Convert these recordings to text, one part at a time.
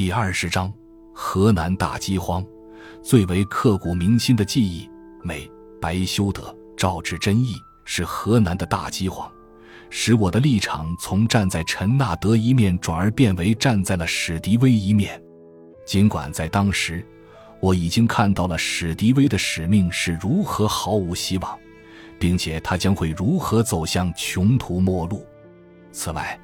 第二十章：河南大饥荒，最为刻骨铭心的记忆。美、白修德、赵志真义是河南的大饥荒，使我的立场从站在陈纳德一面转而变为站在了史迪威一面。尽管在当时，我已经看到了史迪威的使命是如何毫无希望，并且他将会如何走向穷途末路。此外，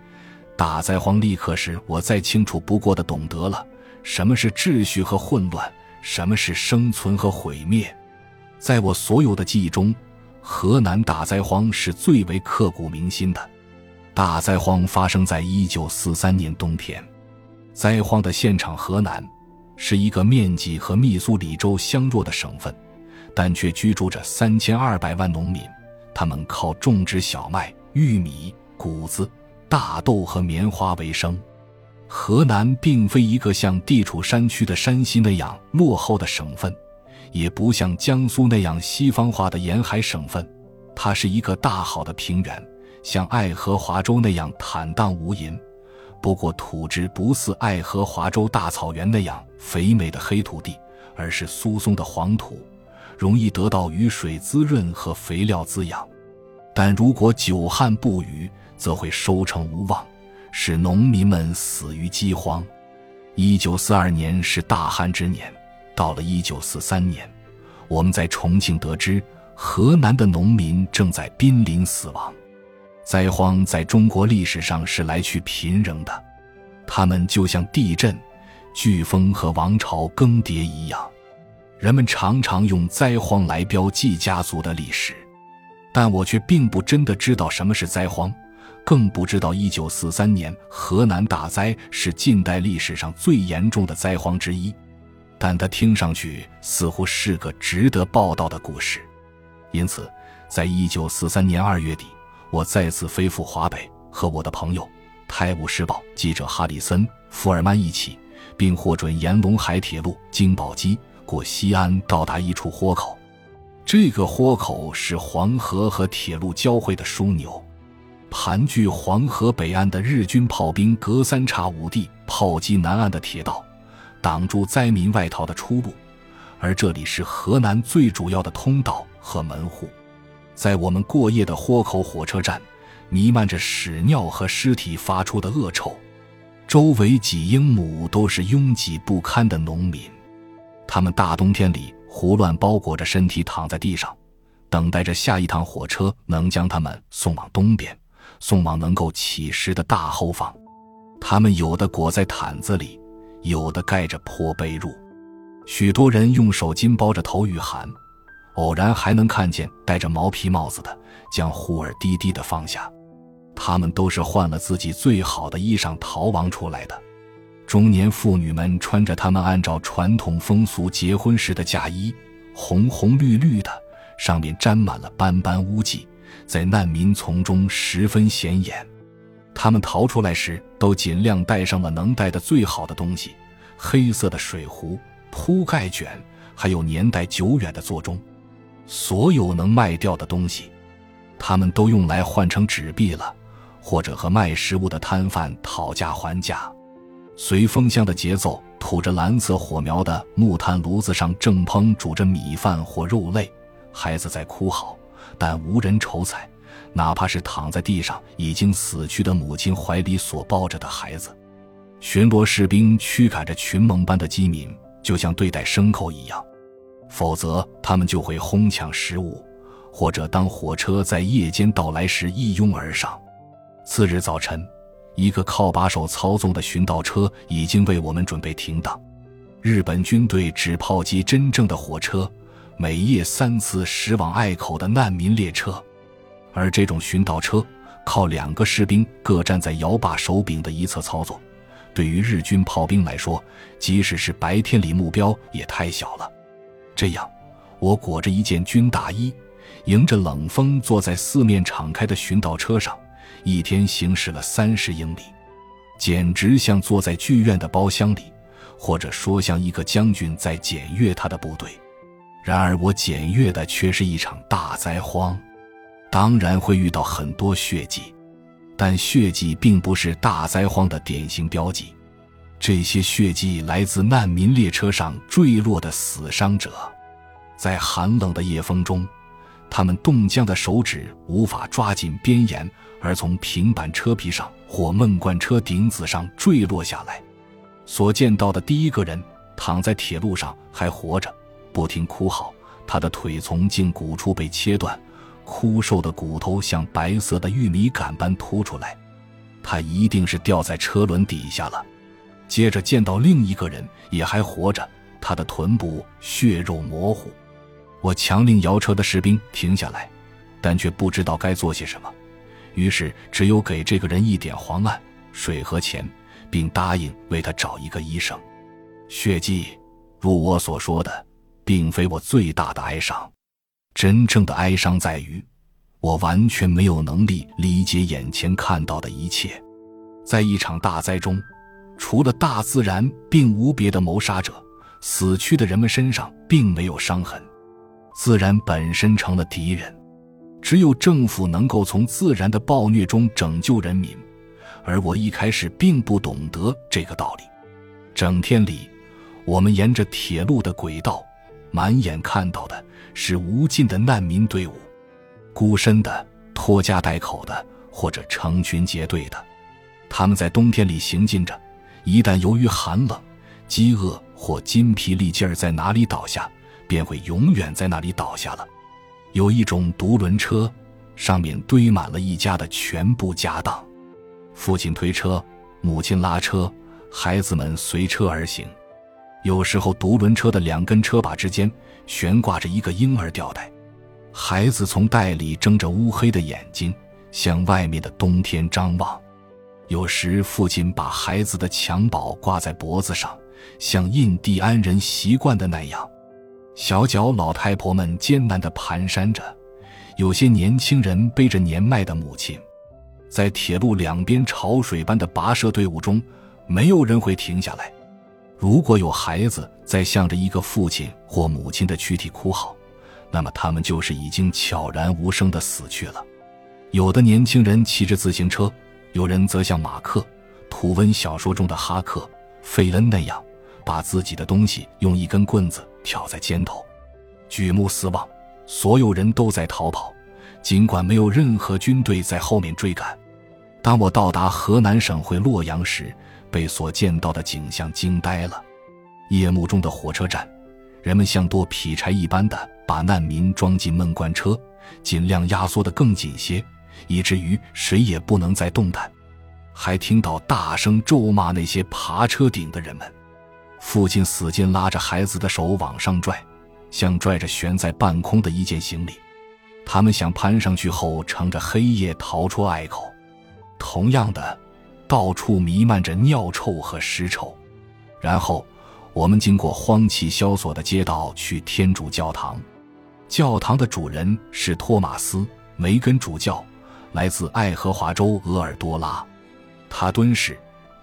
大灾荒立刻使我再清楚不过的懂得了什么是秩序和混乱，什么是生存和毁灭。在我所有的记忆中，河南大灾荒是最为刻骨铭心的。大灾荒发生在一九四三年冬天，灾荒的现场河南是一个面积和密苏里州相若的省份，但却居住着三千二百万农民，他们靠种植小麦、玉米、谷子。大豆和棉花为生。河南并非一个像地处山区的山西那样落后的省份，也不像江苏那样西方化的沿海省份，它是一个大好的平原，像爱荷华州那样坦荡无垠。不过土质不似爱荷华州大草原那样肥美的黑土地，而是疏松的黄土，容易得到雨水滋润和肥料滋养。但如果久旱不雨，则会收成无望，使农民们死于饥荒。一九四二年是大旱之年，到了一九四三年，我们在重庆得知河南的农民正在濒临死亡。灾荒在中国历史上是来去频仍的，它们就像地震、飓风和王朝更迭一样。人们常常用灾荒来标记家族的历史，但我却并不真的知道什么是灾荒。更不知道，一九四三年河南大灾是近代历史上最严重的灾荒之一，但它听上去似乎是个值得报道的故事。因此，在一九四三年二月底，我再次飞赴华北，和我的朋友《泰晤士报》记者哈里森·福尔曼一起，并获准沿陇海铁路经宝鸡过西安，到达一处豁口。这个豁口是黄河和铁路交汇的枢纽。盘踞黄河北岸的日军炮兵隔三差五地炮击南岸的铁道，挡住灾民外逃的出路，而这里是河南最主要的通道和门户。在我们过夜的豁口火车站，弥漫着屎尿和尸体发出的恶臭，周围几英亩都是拥挤不堪的农民，他们大冬天里胡乱包裹着身体躺在地上，等待着下一趟火车能将他们送往东边。送往能够起食的大后方，他们有的裹在毯子里，有的盖着破被褥，许多人用手巾包着头御寒，偶然还能看见戴着毛皮帽子的将护耳低低的放下。他们都是换了自己最好的衣裳逃亡出来的。中年妇女们穿着他们按照传统风俗结婚时的嫁衣，红红绿绿的，上面沾满了斑斑污迹。在难民丛中十分显眼，他们逃出来时都尽量带上了能带的最好的东西：黑色的水壶、铺盖卷，还有年代久远的座钟。所有能卖掉的东西，他们都用来换成纸币了，或者和卖食物的摊贩讨价还价。随风箱的节奏，吐着蓝色火苗的木炭炉子上正烹煮着米饭或肉类，孩子在哭嚎。但无人瞅睬，哪怕是躺在地上已经死去的母亲怀里所抱着的孩子。巡逻士兵驱赶着群蒙般的饥民，就像对待牲口一样，否则他们就会哄抢食物，或者当火车在夜间到来时一拥而上。次日早晨，一个靠把手操纵的巡道车已经为我们准备停当。日本军队只炮击真正的火车。每夜三次驶往隘口的难民列车，而这种巡道车靠两个士兵各站在摇把手柄的一侧操作。对于日军炮兵来说，即使是白天里目标也太小了。这样，我裹着一件军大衣，迎着冷风，坐在四面敞开的巡道车上，一天行驶了三十英里，简直像坐在剧院的包厢里，或者说像一个将军在检阅他的部队。然而，我检阅的却是一场大灾荒，当然会遇到很多血迹，但血迹并不是大灾荒的典型标记。这些血迹来自难民列车上坠落的死伤者，在寒冷的夜风中，他们冻僵的手指无法抓紧边沿，而从平板车皮上或闷罐车顶子上坠落下来。所见到的第一个人躺在铁路上还活着，不停哭嚎，他的腿从胫骨处被切断，枯瘦的骨头像白色的玉米杆般凸出来，他一定是掉在车轮底下了。接着见到另一个人也还活着，他的臀部血肉模糊。我强令摇车的士兵停下来，但却不知道该做些什么，于是只有给这个人一点黄案、水和钱，并答应为他找一个医生。血迹，如我所说的，并非我最大的哀伤。真正的哀伤在于，我完全没有能力理解眼前看到的一切。在一场大灾中。除了大自然，并无别的谋杀者。死去的人们身上并没有伤痕，自然本身成了敌人。只有政府能够从自然的暴虐中拯救人民，而我一开始并不懂得这个道理。整天里，我们沿着铁路的轨道，满眼看到的是无尽的难民队伍，孤身的、拖家带口的，或者成群结队的，他们在冬天里行进着。一旦由于寒冷、饥饿或筋疲力尽儿在哪里倒下，便会永远在那里倒下了。有一种独轮车，上面堆满了一家的全部家当，父亲推车，母亲拉车，孩子们随车而行。有时候，独轮车的两根车把之间悬挂着一个婴儿吊带，孩子从袋里睁着乌黑的眼睛，向外面的冬天张望。有时，父亲把孩子的襁褓挂在脖子上，像印第安人习惯的那样。小脚老太婆们艰难地蹒跚着，有些年轻人背着年迈的母亲，在铁路两边潮水般的跋涉队伍中，没有人会停下来。如果有孩子在向着一个父亲或母亲的躯体哭嚎，那么他们就是已经悄然无声地死去了。有的年轻人骑着自行车。有人则像马克·吐温小说中的哈克·费恩那样，把自己的东西用一根棍子挑在肩头，举目四望，所有人都在逃跑，尽管没有任何军队在后面追赶。当我到达河南省会洛阳时，被所见到的景象惊呆了。夜幕中的火车站，人们像剁劈柴一般的把难民装进闷罐车，尽量压缩得更紧些。以至于谁也不能再动弹，还听到大声咒骂那些爬车顶的人们。父亲使劲拉着孩子的手往上拽，像拽着悬在半空的一件行李。他们想攀上去后，乘着黑夜逃出隘口。同样的，到处弥漫着尿臭和尸臭。然后，我们经过荒弃萧索的街道去天主教堂。教堂的主人是托马斯·梅根主教。来自爱荷华州鄂尔多拉，他敦实、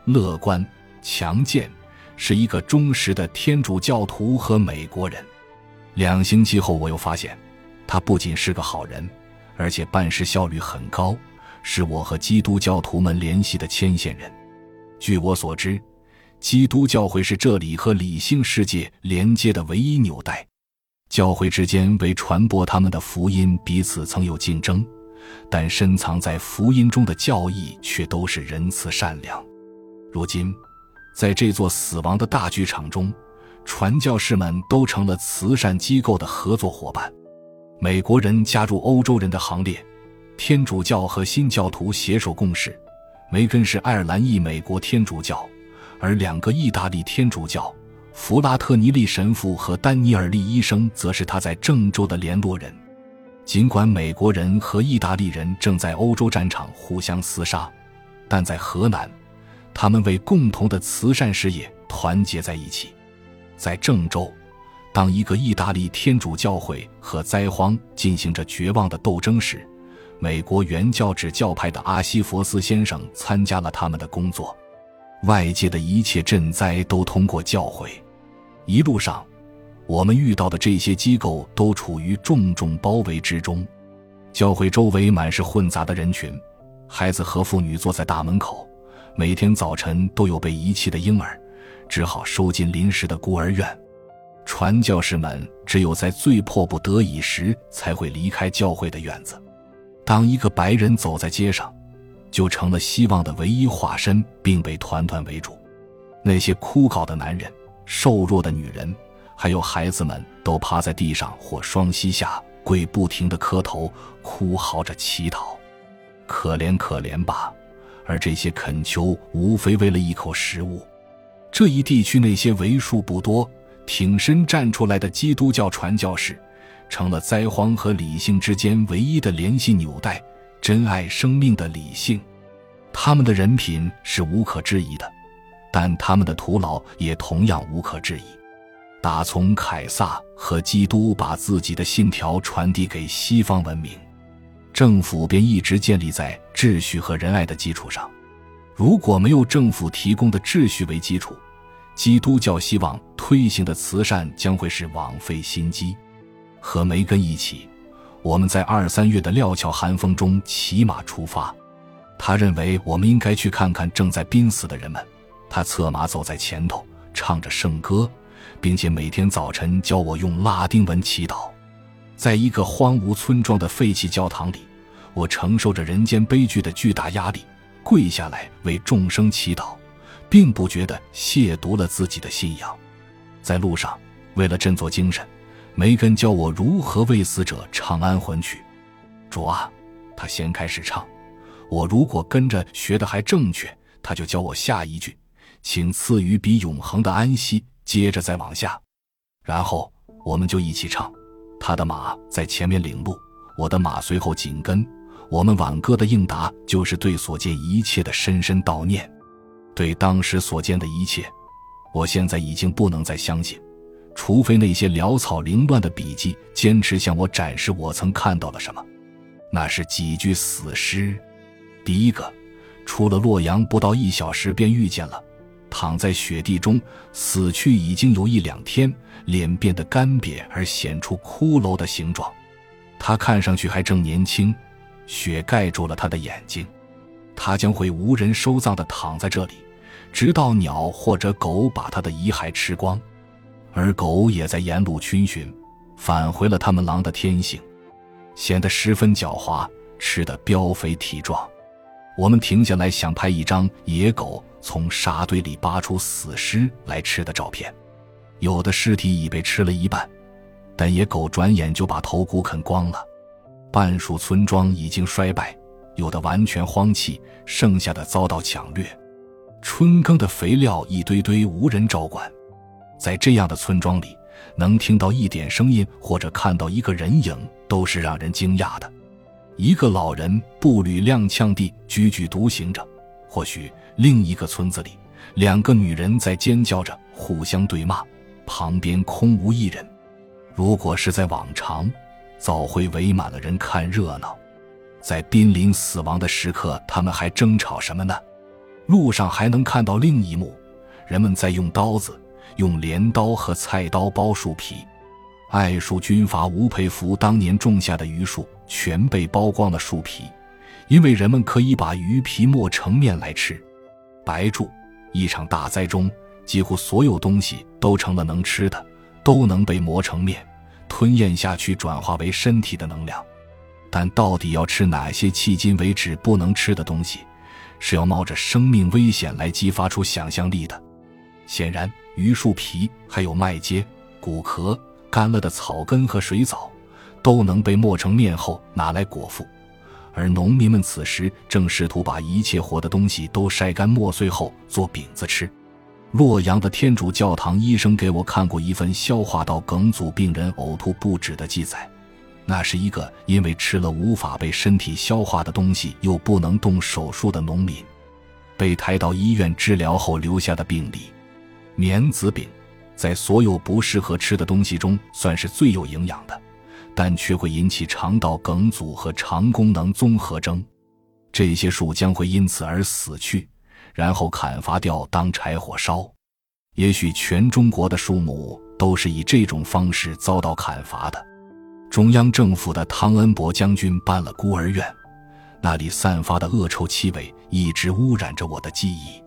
乐观、强健，是一个忠实的天主教徒和美国人。两星期后，我又发现，他不仅是个好人，而且办事效率很高，是我和基督教徒们联系的牵线人。据我所知，基督教会是这里和理性世界连接的唯一纽带。教会之间为传播他们的福音，彼此曾有竞争。但深藏在福音中的教义却都是仁慈善良。如今，在这座死亡的大剧场中，传教士们都成了慈善机构的合作伙伴。美国人加入欧洲人的行列，天主教和新教徒携手共事。梅根是爱尔兰裔美国天主教，而两个意大利天主教弗拉特尼利神父和丹尼尔利医生则是他在郑州的联络人。尽管美国人和意大利人正在欧洲战场互相厮杀，但在河南，他们为共同的慈善事业团结在一起。在郑州，当一个意大利天主教会和灾荒进行着绝望的斗争时，美国原教旨教派的阿西佛斯先生参加了他们的工作。外界的一切赈灾都通过教会，一路上。我们遇到的这些机构都处于重重包围之中，教会周围满是混杂的人群，孩子和妇女坐在大门口，每天早晨都有被遗弃的婴儿，只好收进临时的孤儿院。传教士们只有在最迫不得已时才会离开教会的院子。当一个白人走在街上，就成了希望的唯一化身，并被团团围住。那些枯槁的男人、瘦弱的女人，还有孩子们，都趴在地上或双膝下跪，不停地磕头、哭嚎着乞讨。可怜可怜吧！而这些恳求，无非为了一口食物。这一地区那些为数不多挺身站出来的基督教传教士，成了灾荒和理性之间唯一的联系纽带。珍爱生命的理性，他们的人品是无可置疑的，但他们的徒劳也同样无可置疑。打从凯撒和基督把自己的信条传递给西方文明，政府便一直建立在秩序和仁爱的基础上。如果没有政府提供的秩序为基础，基督教希望推行的慈善将会是枉费心机。和梅根一起，我们在二三月的料峭寒风中骑马出发。他认为我们应该去看看正在濒死的人们。他策马走在前头，唱着圣歌，并且每天早晨教我用拉丁文祈祷。在一个荒芜村庄的废弃教堂里，我承受着人间悲剧的巨大压力，跪下来为众生祈祷。并不觉得亵渎了自己的信仰。在路上，为了振作精神，梅根教我如何为死者唱安魂曲。主啊，他先开始唱，我如果跟着学的还正确，他就教我下一句，请赐予比永恒的安息。接着再往下，然后我们就一起唱。他的马在前面领路，我的马随后紧跟。我们挽歌的应答就是对所见一切的深深悼念。对当时所见的一切，我现在已经不能再相信，除非那些潦草凌乱的笔记坚持向我展示我曾看到了什么。那是几具死尸。第一个，出了洛阳不到一小时便遇见了，躺在雪地中死去已经有一两天，脸变得干瘪而显出骷髅的形状。他看上去还正年轻，雪盖住了他的眼睛。他将会无人收葬的躺在这里，直到鸟或者狗把他的遗骸吃光，而狗也在沿路逡巡，返回了他们狼的天性，显得十分狡猾，吃得膘肥体壮。我们停下来想拍一张野狗从沙堆里扒出死尸来吃的照片，有的尸体已被吃了一半，但野狗转眼就把头骨啃光了。半数村庄已经衰败。有的完全荒弃，剩下的遭到抢掠。春耕的肥料一堆堆，无人照管。在这样的村庄里，能听到一点声音或者看到一个人影，都是让人惊讶的。一个老人步履踉跄地踽踽独行着。或许另一个村子里，两个女人在尖叫着，互相对骂，旁边空无一人。如果是在往常，早会围满了人看热闹。在濒临死亡的时刻，他们还争吵什么呢？路上还能看到另一幕：人们在用刀子、用镰刀和菜刀剥树皮。爱树军阀吴佩孚当年种下的榆树全被剥光了树皮，因为人们可以把鱼皮磨成面来吃。白住，一场大灾中，几乎所有东西都成了能吃的，都能被磨成面，吞咽下去，转化为身体的能量。但到底要吃哪些迄今为止不能吃的东西，是要冒着生命危险来激发出想象力的。显然，榆树皮、还有麦秸、谷壳、干了的草根和水藻，都能被磨成面后拿来果腹。而农民们此时正试图把一切活的东西都晒干磨碎后做饼子吃。洛阳的天主教堂医生给我看过一份消化道梗阻病人呕吐不止的记载。那是一个因为吃了无法被身体消化的东西又不能动手术的农民，被抬到医院治疗后留下的病例。棉子饼在所有不适合吃的东西中算是最有营养的，但却会引起肠道梗阻和肠功能综合征。这些树将会因此而死去，然后砍伐掉当柴火烧。也许全中国的树木都是以这种方式遭到砍伐的。中央政府的汤恩伯将军办了孤儿院，那里散发的恶臭气味一直污染着我的记忆。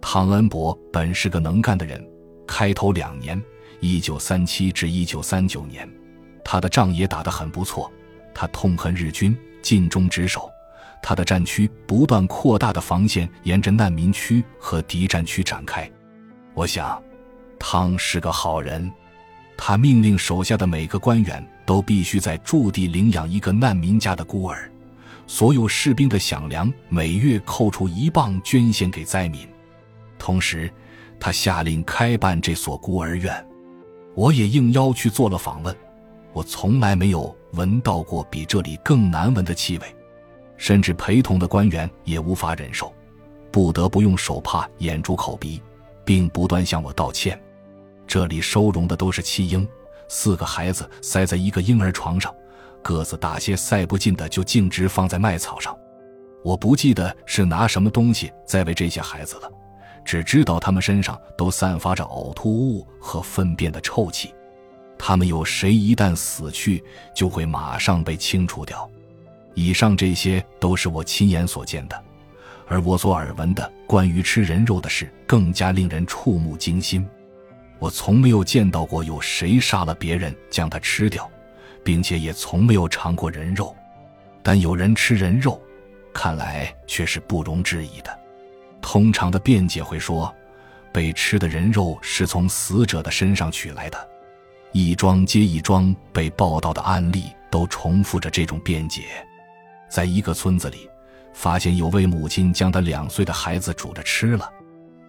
汤恩伯本是个能干的人，开头两年（一九三七至一九三九年），他的仗也打得很不错。他痛恨日军，尽忠职守。他的战区不断扩大的防线沿着难民区和敌占区展开。我想，汤是个好人。他命令手下的每个官员都必须在驻地领养一个难民家的孤儿，所有士兵的饷粮每月扣除一磅捐献给灾民。同时，他下令开办这所孤儿院。我也应邀去做了访问。我从来没有闻到过比这里更难闻的气味，甚至陪同的官员也无法忍受，不得不用手帕掩住口鼻，并不断向我道歉。这里收容的都是弃婴，四个孩子塞在一个婴儿床上，个子大些塞不进的就径直放在麦草上。我不记得是拿什么东西在喂这些孩子了，只知道他们身上都散发着呕吐物和粪便的臭气。他们有谁一旦死去，就会马上被清除掉。以上这些都是我亲眼所见的，而我所耳闻的关于吃人肉的事更加令人触目惊心。我从没有见到过有谁杀了别人将他吃掉，并且也从没有尝过人肉。但有人吃人肉，看来却是不容置疑的。通常的辩解会说，被吃的人肉是从死者的身上取来的。一桩接一桩被报道的案例都重复着这种辩解。在一个村子里，发现有位母亲将她两岁的孩子煮着吃了。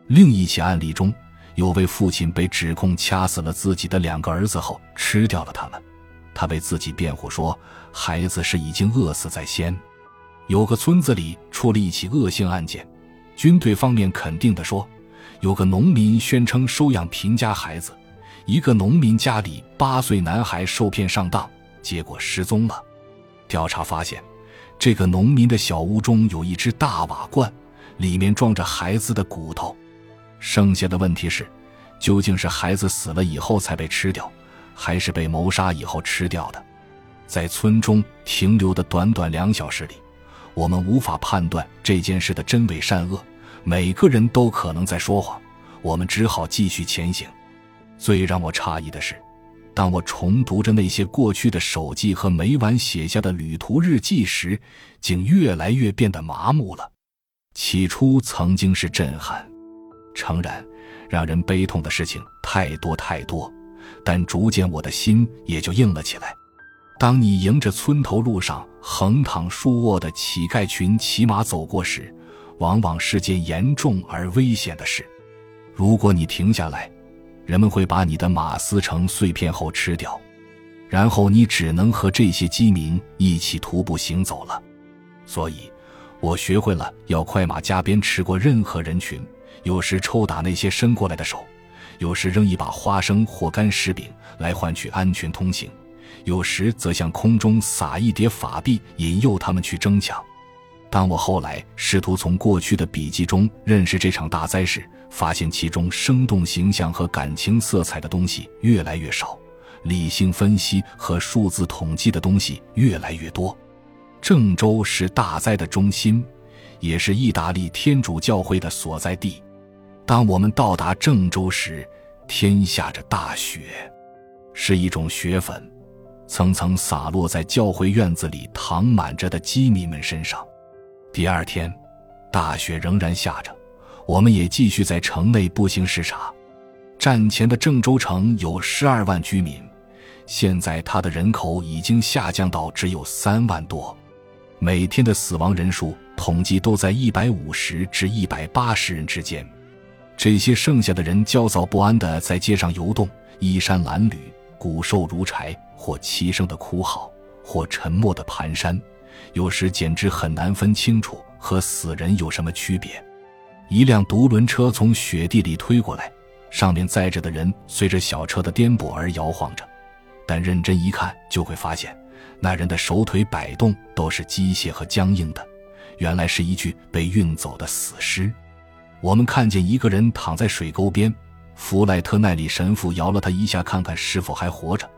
另一起案例中。有位父亲被指控掐死了自己的两个儿子后吃掉了他们，他为自己辩护说孩子是已经饿死在先。有个村子里出了一起恶性案件，军队方面肯定地说，有个农民宣称收养贫家孩子，一个农民家里八岁男孩受骗上当，结果失踪了。调查发现，这个农民的小屋中有一只大瓦罐，里面装着孩子的骨头。剩下的问题是，究竟是孩子死了以后才被吃掉，还是被谋杀以后吃掉的？在村中停留的短短两小时里，我们无法判断这件事的真伪善恶，每个人都可能在说谎。我们只好继续前行。最让我诧异的是，当我重读着那些过去的手记和每晚写下的旅途日记时，竟越来越变得麻木了。起初曾经是震撼。诚然，让人悲痛的事情太多太多，但逐渐我的心也就硬了起来。当你迎着村头路上横躺竖卧的乞丐群骑马走过时，往往是件严重而危险的事。如果你停下来，人们会把你的马撕成碎片后吃掉，然后你只能和这些饥民一起徒步行走了。所以，我学会了要快马加鞭驰过任何人群。有时抽打那些伸过来的手，有时扔一把花生或干柿饼来换取安全通行，有时则向空中撒一叠法币引诱他们去争抢。当我后来试图从过去的笔记中认识这场大灾时，发现其中生动形象和感情色彩的东西越来越少，理性分析和数字统计的东西越来越多。郑州是大灾的中心，也是意大利天主教会的所在地。当我们到达郑州时，天下着大雪，是一种雪粉，层层洒落在教会院子里躺满着的饥民们身上。第二天，大雪仍然下着，我们也继续在城内步行视察。战前的郑州城有十二万居民，现在它的人口已经下降到只有三万多，每天的死亡人数统计都在一百五十至一百八十人之间。这些剩下的人焦躁不安地在街上游动，衣衫褴褛，骨瘦如柴，或齐声的哭嚎，或沉默的蹒跚，有时简直很难分清楚和死人有什么区别。一辆独轮车从雪地里推过来，上面载着的人随着小车的颠簸而摇晃着，但认真一看就会发现，那人的手腿摆动都是机械和僵硬的，原来是一具被运走的死尸。我们看见一个人躺在水沟边，弗莱特奈里神父摇了他一下，看看是否还活着。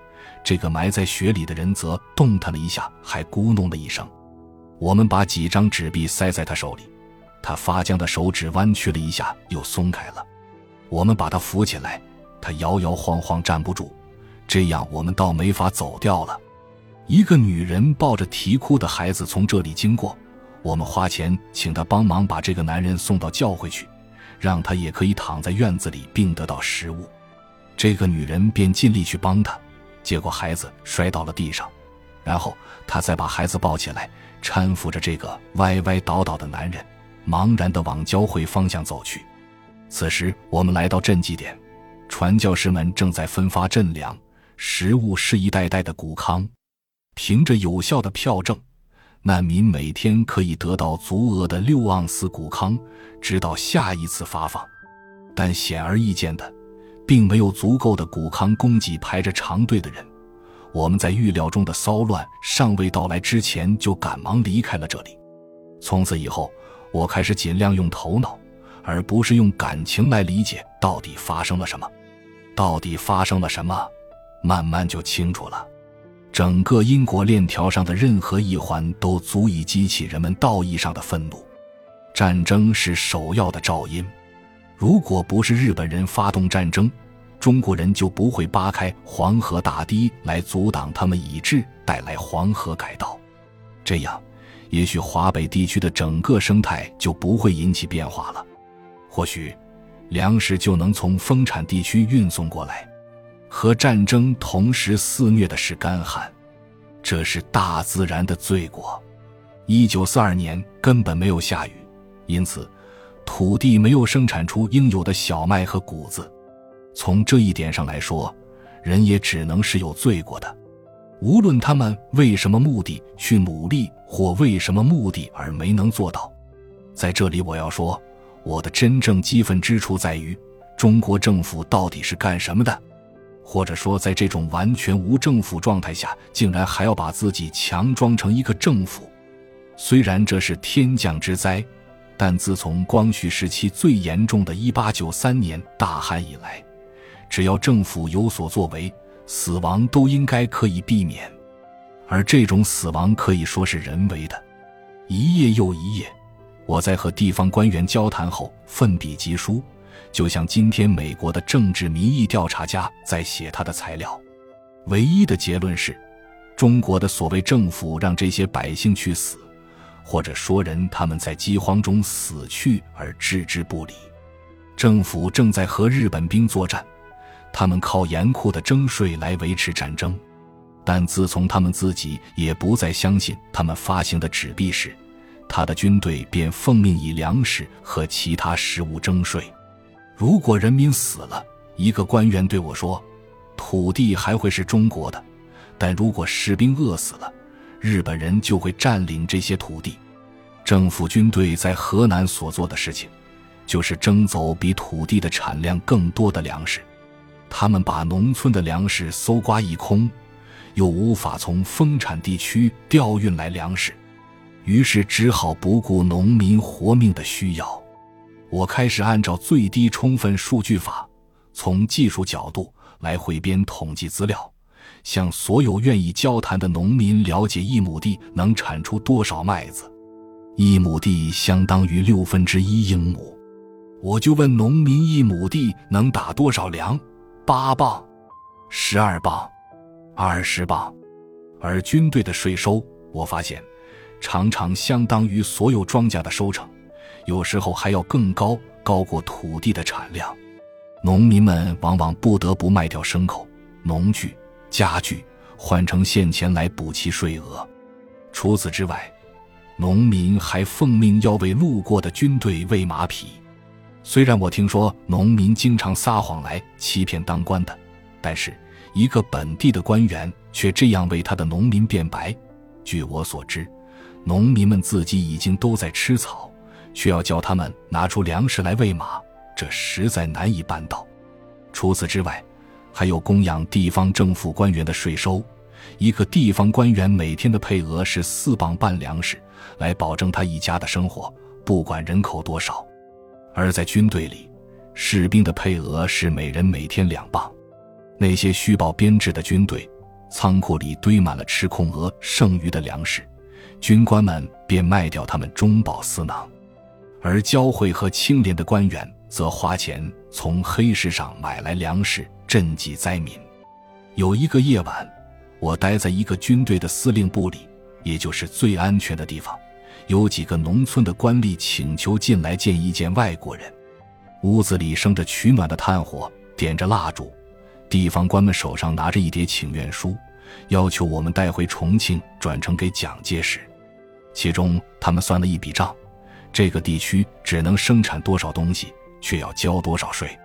这个埋在雪里的人则动弹了一下，还咕哝了一声。我们把几张纸币塞在他手里，他发僵的手指弯曲了一下，又松开了。我们把他扶起来，他摇摇晃晃站不住，这样我们倒没法走掉了。一个女人抱着啼哭的孩子从这里经过，我们花钱请她帮忙把这个男人送到教会去，让他也可以躺在院子里并得到食物。这个女人便尽力去帮他，结果孩子摔到了地上，然后她再把孩子抱起来，搀扶着这个歪歪倒倒的男人。茫然地往教会方向走去。此时，我们来到赈济点，传教士们正在分发赈粮、食物，是一袋袋的谷糠。凭着有效的票证，难民每天可以得到足额的六盎司谷糠，直到下一次发放。但显而易见的，并没有足够的谷糠供给排着长队的人。我们在预料中的骚乱尚未到来之前，就赶忙离开了这里。从此以后。我开始尽量用头脑，而不是用感情来理解到底发生了什么。到底发生了什么，慢慢就清楚了。整个因果链条上的任何一环都足以激起人们道义上的愤怒。战争是首要的肇因。如果不是日本人发动战争，中国人就不会扒开黄河大堤来阻挡他们以致带来黄河改道。这样。也许华北地区的整个生态就不会引起变化了，或许粮食就能从丰产地区运送过来。和战争同时肆虐的是干旱，这是大自然的罪过。一九四二年根本没有下雨，因此土地没有生产出应有的小麦和谷子。从这一点上来说，人也只能是有罪过的。无论他们为什么目的去努力，或为什么目的而没能做到，在这里我要说，我的真正激愤之处在于，中国政府到底是干什么的？或者说，在这种完全无政府状态下，竟然还要把自己强装成一个政府？虽然这是天降之灾，但自从光绪时期最严重的一八九三年大旱以来，只要政府有所作为。死亡都应该可以避免，而这种死亡可以说是人为的。一夜又一夜，我在和地方官员交谈后，奋笔疾书，就像今天美国的政治民意调查家在写他的材料。唯一的结论是，中国的所谓政府让这些百姓去死，或者说人他们在饥荒中死去而置之不理。政府正在和日本兵作战。他们靠严酷的征税来维持战争，但自从他们自己也不再相信他们发行的纸币时，他的军队便奉命以粮食和其他食物征税。如果人民死了，一个官员对我说：“土地还会是中国的，但如果士兵饿死了，日本人就会占领这些土地。”政府军队在河南所做的事情，就是征走比土地的产量更多的粮食。他们把农村的粮食搜刮一空，又无法从丰产地区调运来粮食，于是只好不顾农民活命的需要。我开始按照最低充分数据法，从技术角度来汇编统计资料，向所有愿意交谈的农民了解一亩地能产出多少麦子。一亩地相当于六分之一英亩，我就问农民：一亩地能打多少粮？八磅，十二磅，二十磅，而军队的税收，我发现常常相当于所有庄稼的收成，有时候还要更高，高过土地的产量。农民们往往不得不卖掉牲口、农具、家具，换成现钱来补齐税额。除此之外，农民还奉命要为路过的军队喂马匹。虽然我听说农民经常撒谎来欺骗当官的，但是一个本地的官员却这样为他的农民辩白。据我所知，农民们自己已经都在吃草，却要叫他们拿出粮食来喂马，这实在难以办到。除此之外，还有供养地方政府官员的税收，一个地方官员每天的配额是四磅半粮食，来保证他一家的生活，不管人口多少。而在军队里，士兵的配额是每人每天两磅。那些虚报编制的军队，仓库里堆满了吃空额剩余的粮食，军官们便卖掉他们中饱私囊。而教会和清廉的官员则花钱从黑市上买来粮食赈济灾民。有一个夜晚，我待在一个军队的司令部里，也就是最安全的地方。有几个农村的官吏请求进来见一见外国人。屋子里生着取暖的炭火，点着蜡烛。地方官们手上拿着一叠请愿书，要求我们带回重庆转呈给蒋介石。其中，他们算了一笔账：这个地区只能生产多少东西，却要交多少税。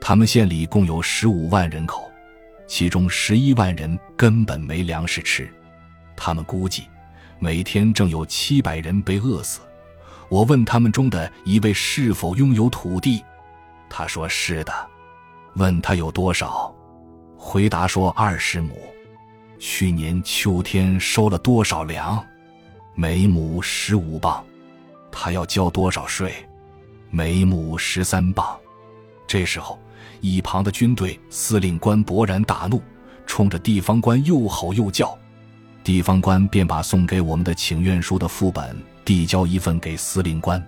他们县里共有十五万人口，其中十一万人根本没粮食吃。他们估计，每天正有七百人被饿死。我问他们中的一位是否拥有土地。他说是的，问他有多少，回答说二十亩。去年秋天收了多少粮？每亩十五磅。他要交多少税？每亩十三磅。这时候，一旁的军队司令官勃然大怒，冲着地方官又吼又叫。地方官便把送给我们的请愿书的副本递交一份给司令官，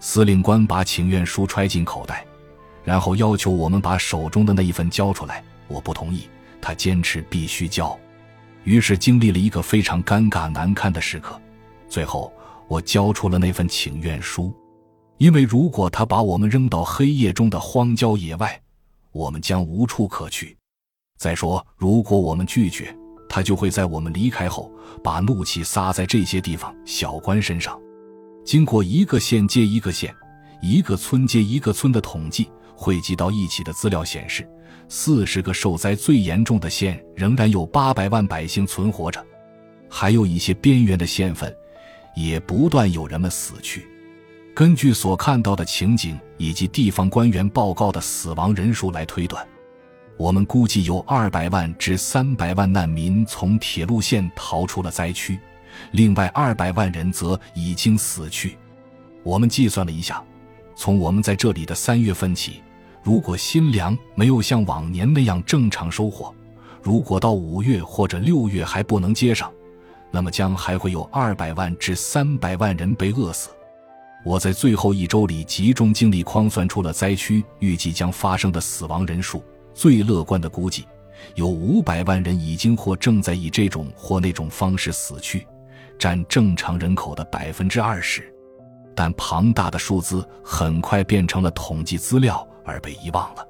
司令官把请愿书揣进口袋。然后要求我们把手中的那一份交出来，我不同意，他坚持必须交。于是经历了一个非常尴尬难堪的时刻。最后，我交出了那份请愿书，因为如果他把我们扔到黑夜中的荒郊野外，我们将无处可去。再说，如果我们拒绝，他就会在我们离开后把怒气撒在这些地方小官身上。经过一个县接一个县，一个村接一个村的统计。汇集到一起的资料显示，四十个受灾最严重的县仍然有八百万百姓存活着，还有一些边缘的县份，也不断有人们死去。根据所看到的情景以及地方官员报告的死亡人数来推断，我们估计有二百万至三百万难民从铁路线逃出了灾区，另外二百万人则已经死去。我们计算了一下，从我们在这里的三月份起。如果新粮没有像往年那样正常收获，如果到五月或者六月还不能接上，那么将还会有二百万至三百万人被饿死。我在最后一周里集中精力匡算出了灾区预计将发生的死亡人数，最乐观的估计有五百万人已经或正在以这种或那种方式死去，占正常人口的百分之二十。但庞大的数字很快变成了统计资料。而被遗忘了。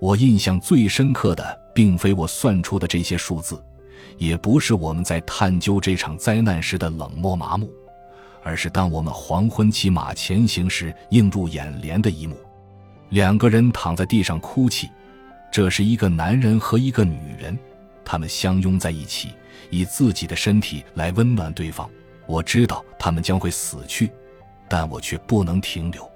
我印象最深刻的，并非我算出的这些数字，也不是我们在探究这场灾难时的冷漠麻木，而是当我们黄昏骑马前行时映入眼帘的一幕：两个人躺在地上哭泣。这是一个男人和一个女人，他们相拥在一起，以自己的身体来温暖对方。我知道他们将会死去，但我却不能停留。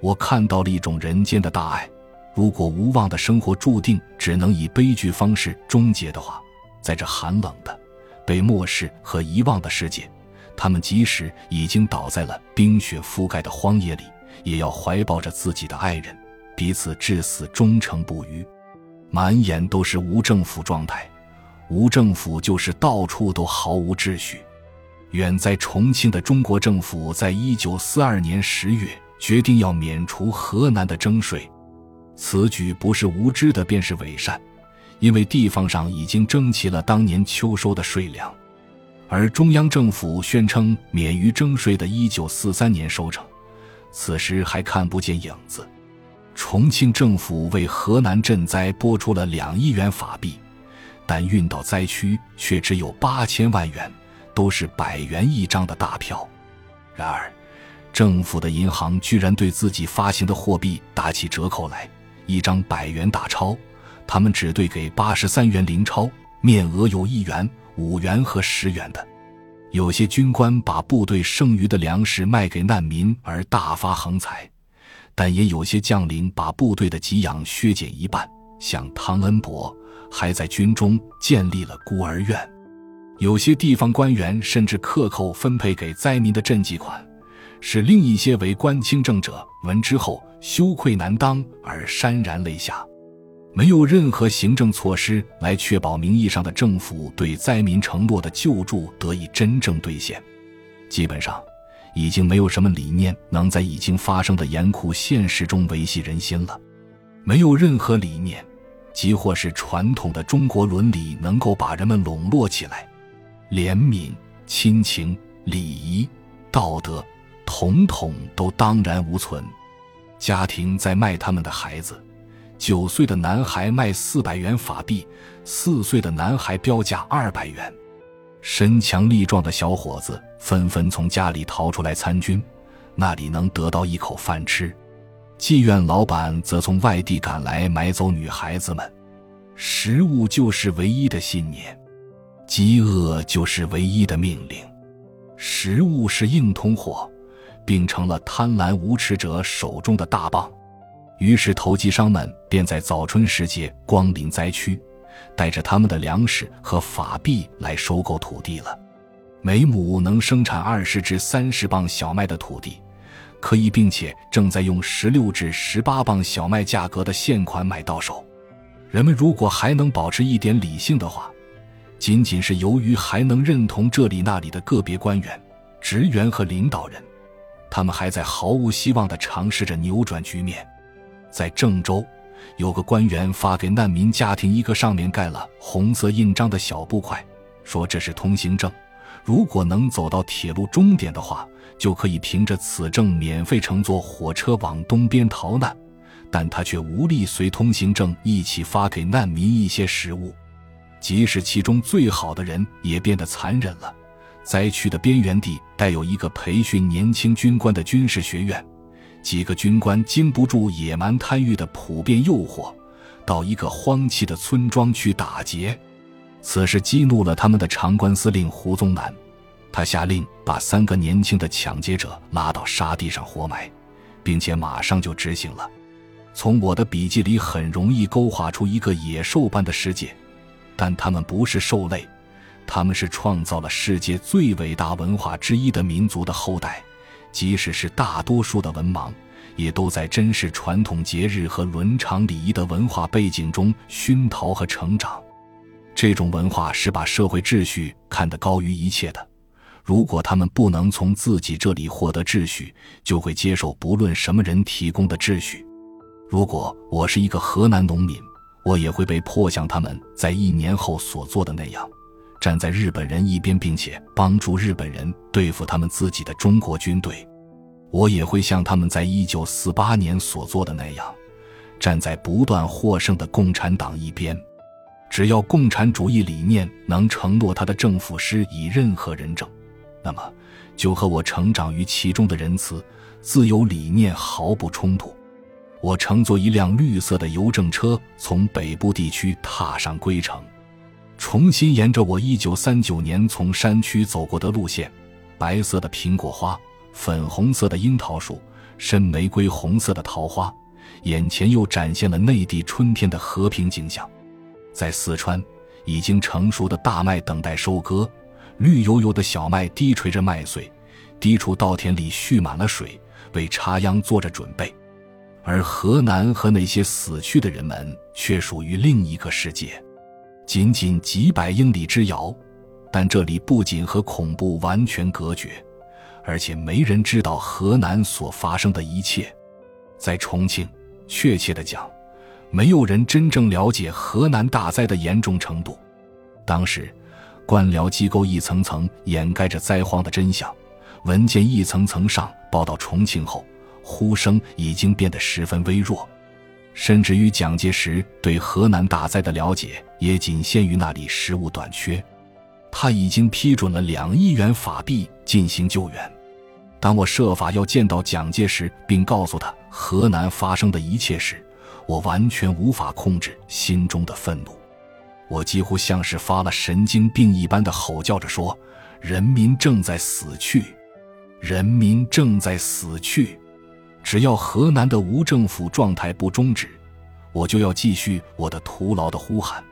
我看到了一种人间的大爱。如果无望的生活注定只能以悲剧方式终结的话，在这寒冷的、被漠视和遗忘的世界，他们即使已经倒在了冰雪覆盖的荒野里，也要怀抱着自己的爱人，彼此至死忠诚不渝。满眼都是无政府状态，无政府就是到处都毫无秩序。远在重庆的中国政府，在一九四二年十月。决定要免除河南的征税，此举不是无知的，便是伪善，因为地方上已经征齐了当年秋收的税粮，而中央政府宣称免于征税的1943年收成，此时还看不见影子。重庆政府为河南赈灾拨出了两亿元法币，但运到灾区却只有八千万元，都是百元一张的大票。然而。政府的银行居然对自己发行的货币打起折扣来，一张百元大钞，他们只兑给八十三元零钞，面额有一元、五元和十元的。有些军官把部队剩余的粮食卖给难民而大发横财，但也有些将领把部队的给养削减一半，像汤恩伯还在军中建立了孤儿院。有些地方官员甚至克扣分配给灾民的赈济款。使另一些为官清正者闻之后羞愧难当而潸然泪下，没有任何行政措施来确保名义上的政府对灾民承诺的救助得以真正兑现。基本上，已经没有什么理念能在已经发生的严酷现实中维系人心了。没有任何理念，即或是传统的中国伦理能够把人们笼络起来，怜悯、亲情、礼仪、道德，统统都荡然无存。家庭在卖他们的孩子，九岁的男孩卖四百元法币，四岁的男孩标价二百元。身强力壮的小伙子纷纷从家里逃出来参军，那里能得到一口饭吃？妓院老板则从外地赶来买走女孩子们。食物就是唯一的信念，饥饿就是唯一的命令。食物是硬通货，并成了贪婪无耻者手中的大棒。于是投机商们便在早春时节光临灾区。带着他们的粮食和法币来收购土地了。每亩能生产二十至三十磅小麦的土地，可以并且正在用十六至十八磅小麦价格的现款买到手。人们如果还能保持一点理性的话，仅仅是由于还能认同这里那里的个别官员、职员和领导人，他们还在毫无希望地尝试着扭转局面。在郑州。有个官员发给难民家庭一个上面盖了红色印章的小布块，说这是通行证，如果能走到铁路终点的话，就可以凭着此证免费乘坐火车往东边逃难。但他却无力随通行证一起发给难民一些食物，即使其中最好的人也变得残忍了。灾区的边缘地带有一个培训年轻军官的军事学院。几个军官经不住野蛮贪欲的普遍诱惑，到一个荒弃的村庄去打劫。此事激怒了他们的长官司令胡宗南，他下令把三个年轻的抢劫者拉到沙地上活埋，并且马上就执行了。从我的笔记里很容易勾画出一个野兽般的世界，但他们不是兽类，他们是创造了世界最伟大文化之一的民族的后代。即使是大多数的文盲，也都在珍视传统节日和伦常礼仪的文化背景中熏陶和成长。这种文化是把社会秩序看得高于一切的。如果他们不能从自己这里获得秩序，就会接受不论什么人提供的秩序。如果我是一个河南农民，我也会被迫像他们在一年后所做的那样。站在日本人一边，并且帮助日本人对付他们自己的中国军队，我也会像他们在一九四八年所做的那样，站在不断获胜的共产党一边。只要共产主义理念能承诺他的政府师以任何仁政，那么就和我成长于其中的仁慈、自由理念毫不冲突。我乘坐一辆绿色的邮政车，从北部地区踏上归程。重新沿着我一九三九年从山区走过的路线，白色的苹果花，粉红色的樱桃树，深玫瑰红色的桃花，眼前又展现了内地春天的和平景象。在四川，已经成熟的大麦等待收割，绿油油的小麦低垂着麦穗，低处稻田里蓄满了水，为插秧做着准备。而河南和那些死去的人们却属于另一个世界。仅仅几百英里之遥，但这里不仅和恐怖完全隔绝，而且没人知道河南所发生的一切。在重庆，确切的讲，没有人真正了解河南大灾的严重程度。当时，官僚机构一层层掩盖着灾荒的真相，文件一层层上报到重庆后，呼声已经变得十分微弱。甚至于蒋介石对河南大灾的了解也仅限于那里食物短缺。他已经批准了两亿元法币进行救援。当我设法要见到蒋介石，并告诉他河南发生的一切时，我完全无法控制心中的愤怒。我几乎像是发了神经病一般的吼叫着说：“人民正在死去，人民正在死去。”只要河南的无政府状态不终止，我就要继续我的徒劳的呼喊，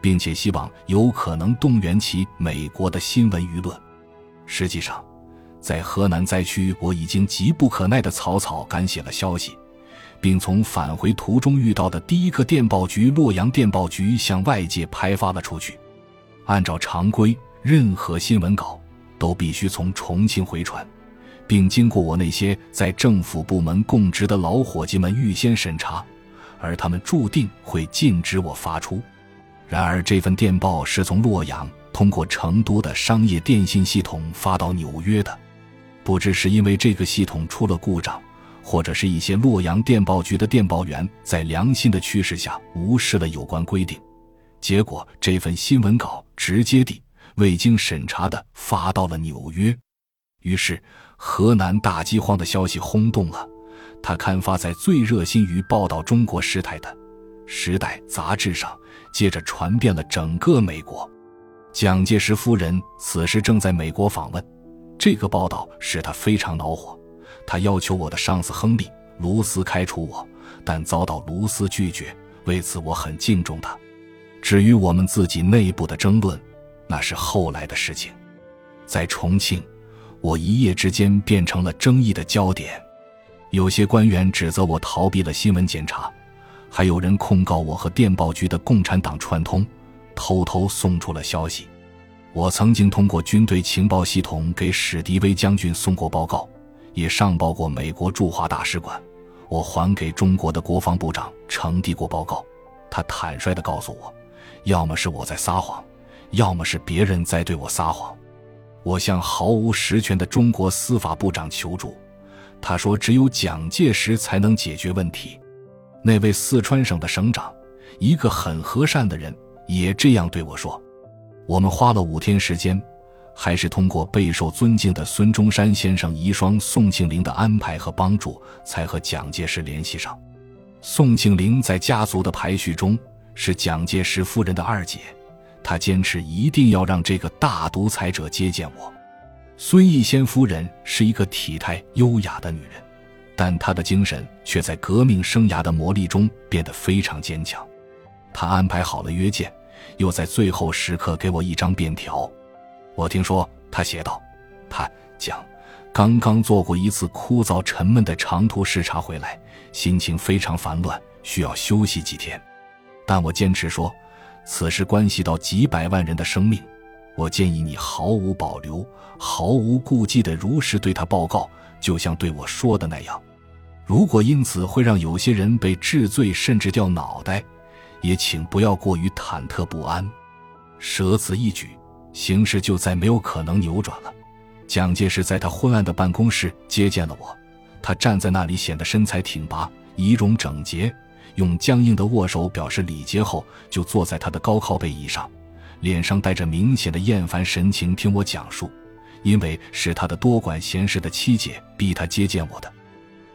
并且希望有可能动员起美国的新闻舆论。实际上，在河南灾区，我已经急不可耐地草草赶写了消息，并从返回途中遇到的第一个电报局——洛阳电报局，向外界拍发了出去。按照常规，任何新闻稿都必须从重庆回传。并经过我那些在政府部门供职的老伙计们预先审查，而他们注定会禁止我发出。然而，这份电报是从洛阳通过成都的商业电信系统发到纽约的。不知是因为这个系统出了故障，或者是一些洛阳电报局的电报员在良心的驱使下无视了有关规定，结果这份新闻稿直接地未经审查的发到了纽约。于是，河南大饥荒的消息轰动了。他刊发在最热心于报道中国事态的《时代》杂志上，接着传遍了整个美国。蒋介石夫人此时正在美国访问。这个报道使他非常恼火，他要求我的上司亨利·卢斯开除我，但遭到卢斯拒绝。为此，我很敬重他。至于我们自己内部的争论，那是后来的事情。在重庆，我一夜之间变成了争议的焦点。有些官员指责我逃避了新闻检查，还有人控告我和电报局的共产党串通，偷偷送出了消息。我曾经通过军队情报系统给史迪威将军送过报告，也上报过美国驻华大使馆。我还给中国的国防部长呈递过报告，他坦率地告诉我，要么是我在撒谎，要么是别人在对我撒谎。我向毫无实权的中国司法部长求助，他说只有蒋介石才能解决问题。那位四川省的省长，一个很和善的人，也这样对我说。我们花了五天时间，还是通过备受尊敬的孙中山先生遗孀宋庆龄的安排和帮助，才和蒋介石联系上。宋庆龄在家族的排序中是蒋介石夫人的二姐，他坚持一定要让这个大独裁者接见我。孙逸仙夫人是一个体态优雅的女人，但她的精神却在革命生涯的磨砺中变得非常坚强。她安排好了约见。又在最后时刻给我一张便条，我听说他写道：“他讲，刚刚做过一次枯燥沉闷的长途视察回来，心情非常烦乱，需要休息几天。但我坚持说，此事关系到几百万人的生命，我建议你毫无保留、毫无顾忌地如实对他报告，就像对我说的那样。如果因此会让有些人被治罪，甚至掉脑袋。”也请不要过于忐忑不安，舍此一举，形势就再没有可能扭转了。蒋介石在他昏暗的办公室接见了我，他站在那里，显得身材挺拔，仪容整洁，用僵硬的握手表示礼节后，就坐在他的高靠背椅上，脸上带着明显的厌烦神情听我讲述，因为是他的多管闲事的妻姐逼他接见我的。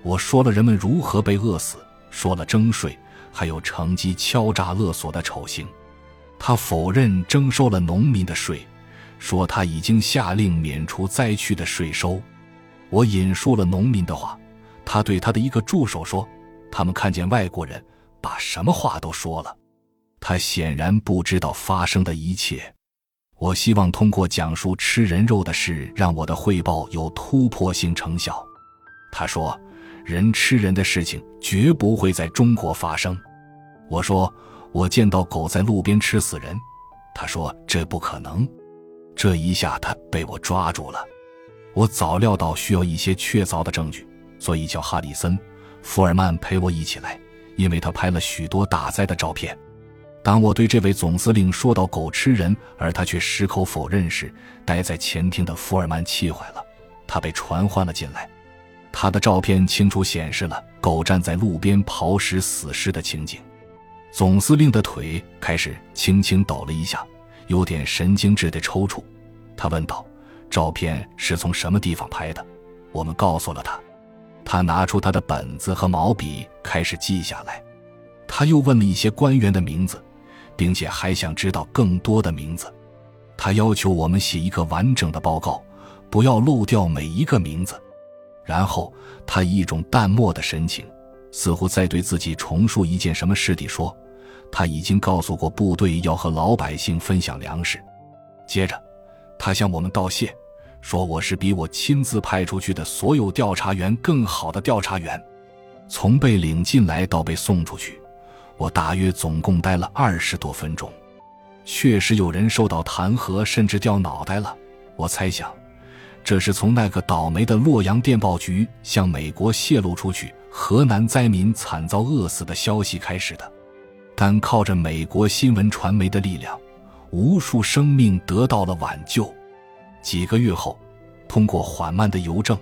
我说了人们如何被饿死，说了征税。还有乘机敲诈勒索的丑行，他否认征收了农民的税，说他已经下令免除灾区的税收。我引述了农民的话，他对他的一个助手说：“他们看见外国人，把什么话都说了。”他显然不知道发生的一切。我希望通过讲述吃人肉的事，让我的汇报有突破性成效。他说。人吃人的事情绝不会在中国发生。我说我见到狗在路边吃死人，他说这不可能。这一下他被我抓住了。我早料到需要一些确凿的证据，所以叫哈里森·福尔曼陪我一起来，因为他拍了许多大灾的照片。当我对这位总司令说到狗吃人，而他却矢口否认时，待在前厅的福尔曼气坏了，他被传唤了进来。他的照片清楚显示了狗站在路边刨食死尸的情景。总司令的腿开始轻轻抖了一下，有点神经质的抽搐。他问道：“照片是从什么地方拍的？”我们告诉了他。他拿出他的本子和毛笔，开始记下来。他又问了一些官员的名字，并且还想知道更多的名字。他要求我们写一个完整的报告，不要漏掉每一个名字。然后他以一种淡漠的神情，似乎在对自己重述一件什么事地说：“他已经告诉过部队要和老百姓分享粮食。”接着，他向我们道谢，说：“我是比我亲自派出去的所有调查员更好的调查员。”从被领进来到被送出去，我大约总共待了二十多分钟。确实有人受到弹劾，甚至掉脑袋了。我猜想。这是从那个倒霉的洛阳电报局向美国泄露出去河南灾民惨遭饿死的消息开始的。但靠着美国新闻传媒的力量，无数生命得到了挽救。几个月后，通过缓慢的邮政，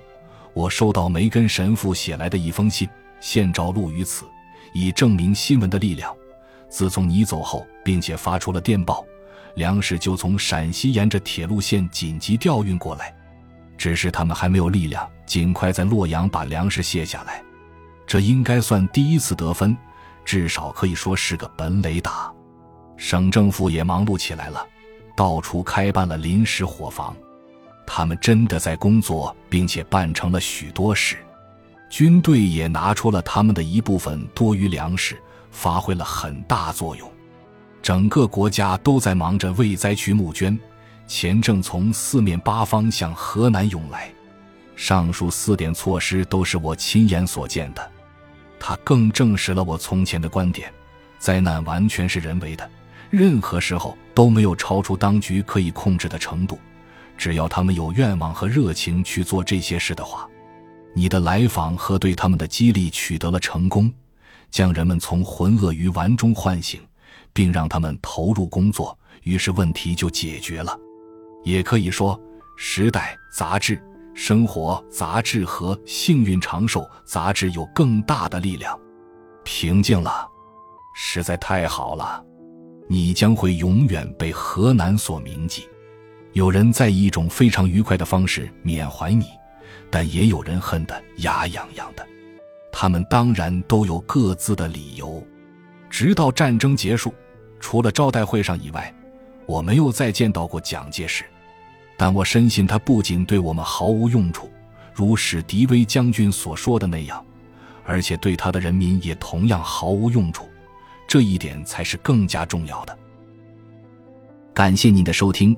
我收到梅根神父写来的一封信，现照录于此，以证明新闻的力量。自从你走后，并且发出了电报，粮食就从陕西沿着铁路线紧急调运过来。只是他们还没有力量尽快在洛阳把粮食卸下来。这应该算第一次得分。至少可以说是个本垒打，省政府也忙碌起来了，到处开办了临时伙房。他们真的在工作，并且办成了许多事。军队也拿出了他们的一部分多余粮食，发挥了很大作用。整个国家都在忙着为灾区募捐，钱正从四面八方向河南涌来。上述四点措施都是我亲眼所见的。它更证实了我从前的观点：灾难完全是人为的，任何时候都没有超出当局可以控制的程度。只要他们有愿望和热情去做这些事的话，你的来访和对他们的激励取得了成功，将人们从浑噩于玩中唤醒，并让他们投入工作，于是问题就解决了。也可以说，《时代》杂志。生活杂志和《幸运长寿》杂志有更大的力量。平静了，实在太好了，你将会永远被河南所铭记。有人在以一种非常愉快的方式缅怀你，但也有人恨得牙痒痒的。他们当然都有各自的理由。直到战争结束，除了招待会上以外，我没有再见到过蒋介石。但我深信，他不仅对我们毫无用处，如史迪威将军所说的那样，而且对他的人民也同样毫无用处。这一点才是更加重要的。感谢您的收听，